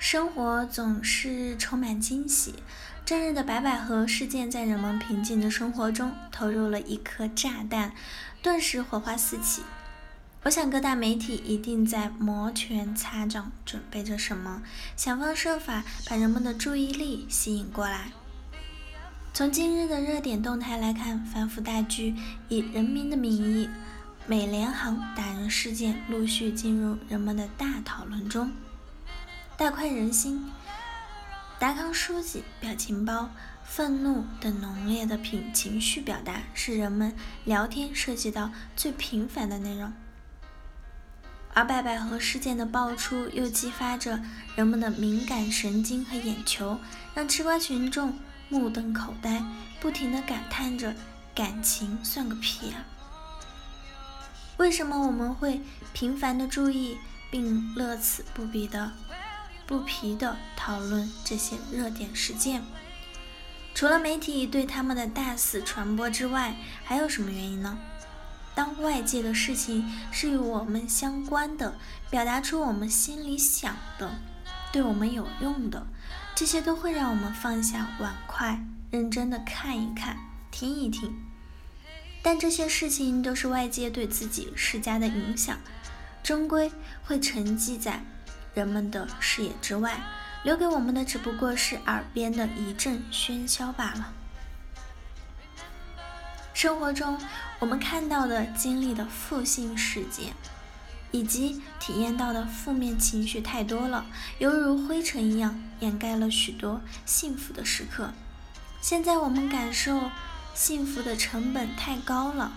生活总是充满惊喜。正日的白百合事件在人们平静的生活中投入了一颗炸弹，顿时火花四起。我想各大媒体一定在摩拳擦掌，准备着什么，想方设法把人们的注意力吸引过来。从今日的热点动态来看，反腐大剧以人民的名义，美联航打人事件陆续进入人们的大讨论中。大快人心，达康书记表情包、愤怒等浓烈的品情绪表达，是人们聊天涉及到最频繁的内容。而白百合事件的爆出，又激发着人们的敏感神经和眼球，让吃瓜群众目瞪口呆，不停地感叹着：感情算个屁啊！为什么我们会频繁地注意，并乐此不疲的？不疲的讨论这些热点事件，除了媒体对他们的大肆传播之外，还有什么原因呢？当外界的事情是与我们相关的，表达出我们心里想的，对我们有用的，这些都会让我们放下碗筷，认真的看一看，听一听。但这些事情都是外界对自己施加的影响，终归会沉寂在。人们的视野之外，留给我们的只不过是耳边的一阵喧嚣罢了。生活中，我们看到的、经历的负性事件，以及体验到的负面情绪太多了，犹如灰尘一样，掩盖了许多幸福的时刻。现在我们感受幸福的成本太高了。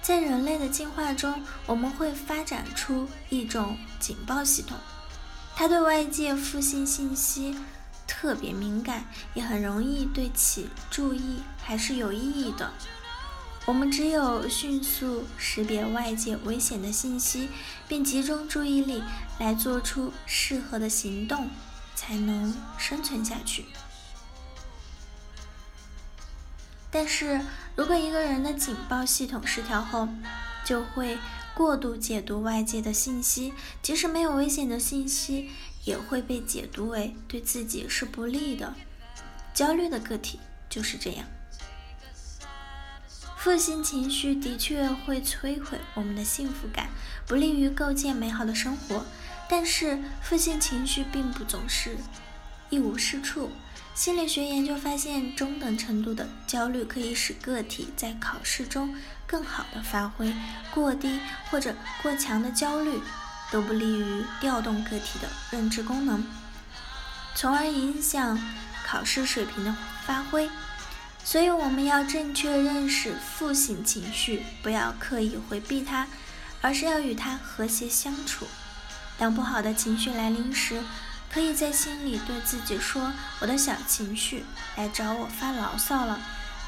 在人类的进化中，我们会发展出一种警报系统。他对外界负性信息特别敏感，也很容易对其注意还是有意义的。我们只有迅速识别外界危险的信息，并集中注意力来做出适合的行动，才能生存下去。但是如果一个人的警报系统失调后，就会。过度解读外界的信息，即使没有危险的信息，也会被解读为对自己是不利的。焦虑的个体就是这样。负性情绪的确会摧毁我们的幸福感，不利于构建美好的生活。但是，负性情绪并不总是一无是处。心理学研究发现，中等程度的焦虑可以使个体在考试中更好的发挥，过低或者过强的焦虑都不利于调动个体的认知功能，从而影响考试水平的发挥。所以，我们要正确认识负性情绪，不要刻意回避它，而是要与它和谐相处。当不好的情绪来临时，可以在心里对自己说：“我的小情绪来找我发牢骚了，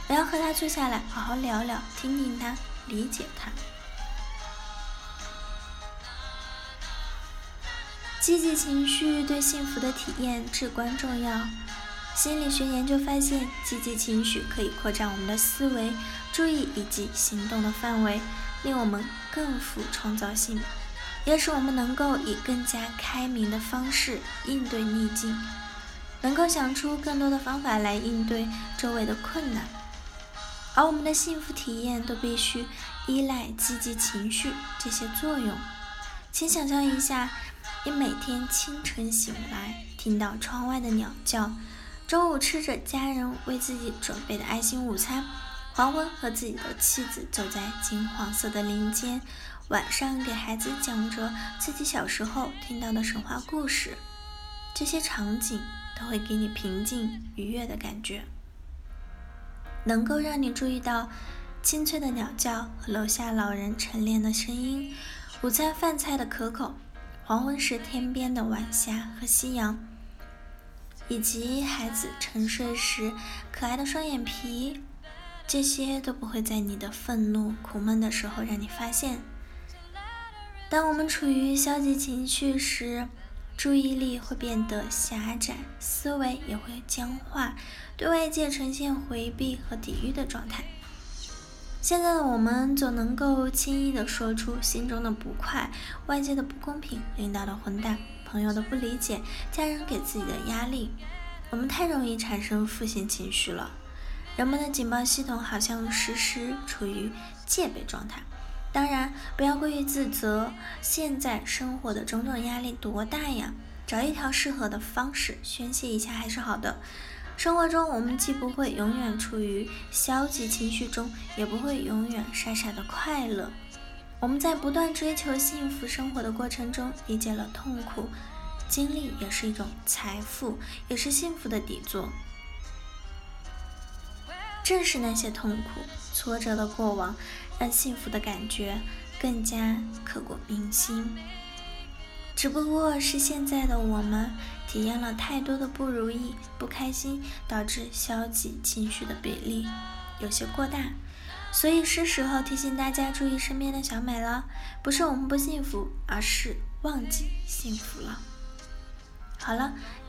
我要和他坐下来好好聊聊，听听他，理解他。”积极情绪对幸福的体验至关重要。心理学研究发现，积极情绪可以扩展我们的思维、注意以及行动的范围，令我们更富创造性。也使我们能够以更加开明的方式应对逆境，能够想出更多的方法来应对周围的困难，而我们的幸福体验都必须依赖积极情绪这些作用。请想象一下，你每天清晨醒来，听到窗外的鸟叫，中午吃着家人为自己准备的爱心午餐，黄昏和自己的妻子走在金黄色的林间。晚上给孩子讲着自己小时候听到的神话故事，这些场景都会给你平静愉悦的感觉，能够让你注意到清脆的鸟叫和楼下老人晨练的声音，午餐饭菜的可口，黄昏时天边的晚霞和夕阳，以及孩子沉睡时可爱的双眼皮，这些都不会在你的愤怒苦闷的时候让你发现。当我们处于消极情绪时，注意力会变得狭窄，思维也会僵化，对外界呈现回避和抵御的状态。现在的我们总能够轻易地说出心中的不快、外界的不公平、领导的混蛋、朋友的不理解、家人给自己的压力。我们太容易产生负性情绪了，人们的警报系统好像时时处于戒备状态。当然，不要过于自责。现在生活的种种压力多大呀？找一条适合的方式宣泄一下还是好的。生活中，我们既不会永远处于消极情绪中，也不会永远傻傻的快乐。我们在不断追求幸福生活的过程中，理解了痛苦，经历也是一种财富，也是幸福的底座。正是那些痛苦、挫折的过往，让幸福的感觉更加刻骨铭心。只不过是现在的我们体验了太多的不如意、不开心，导致消极情绪的比例有些过大，所以是时候提醒大家注意身边的小美了。不是我们不幸福，而是忘记幸福了。好了。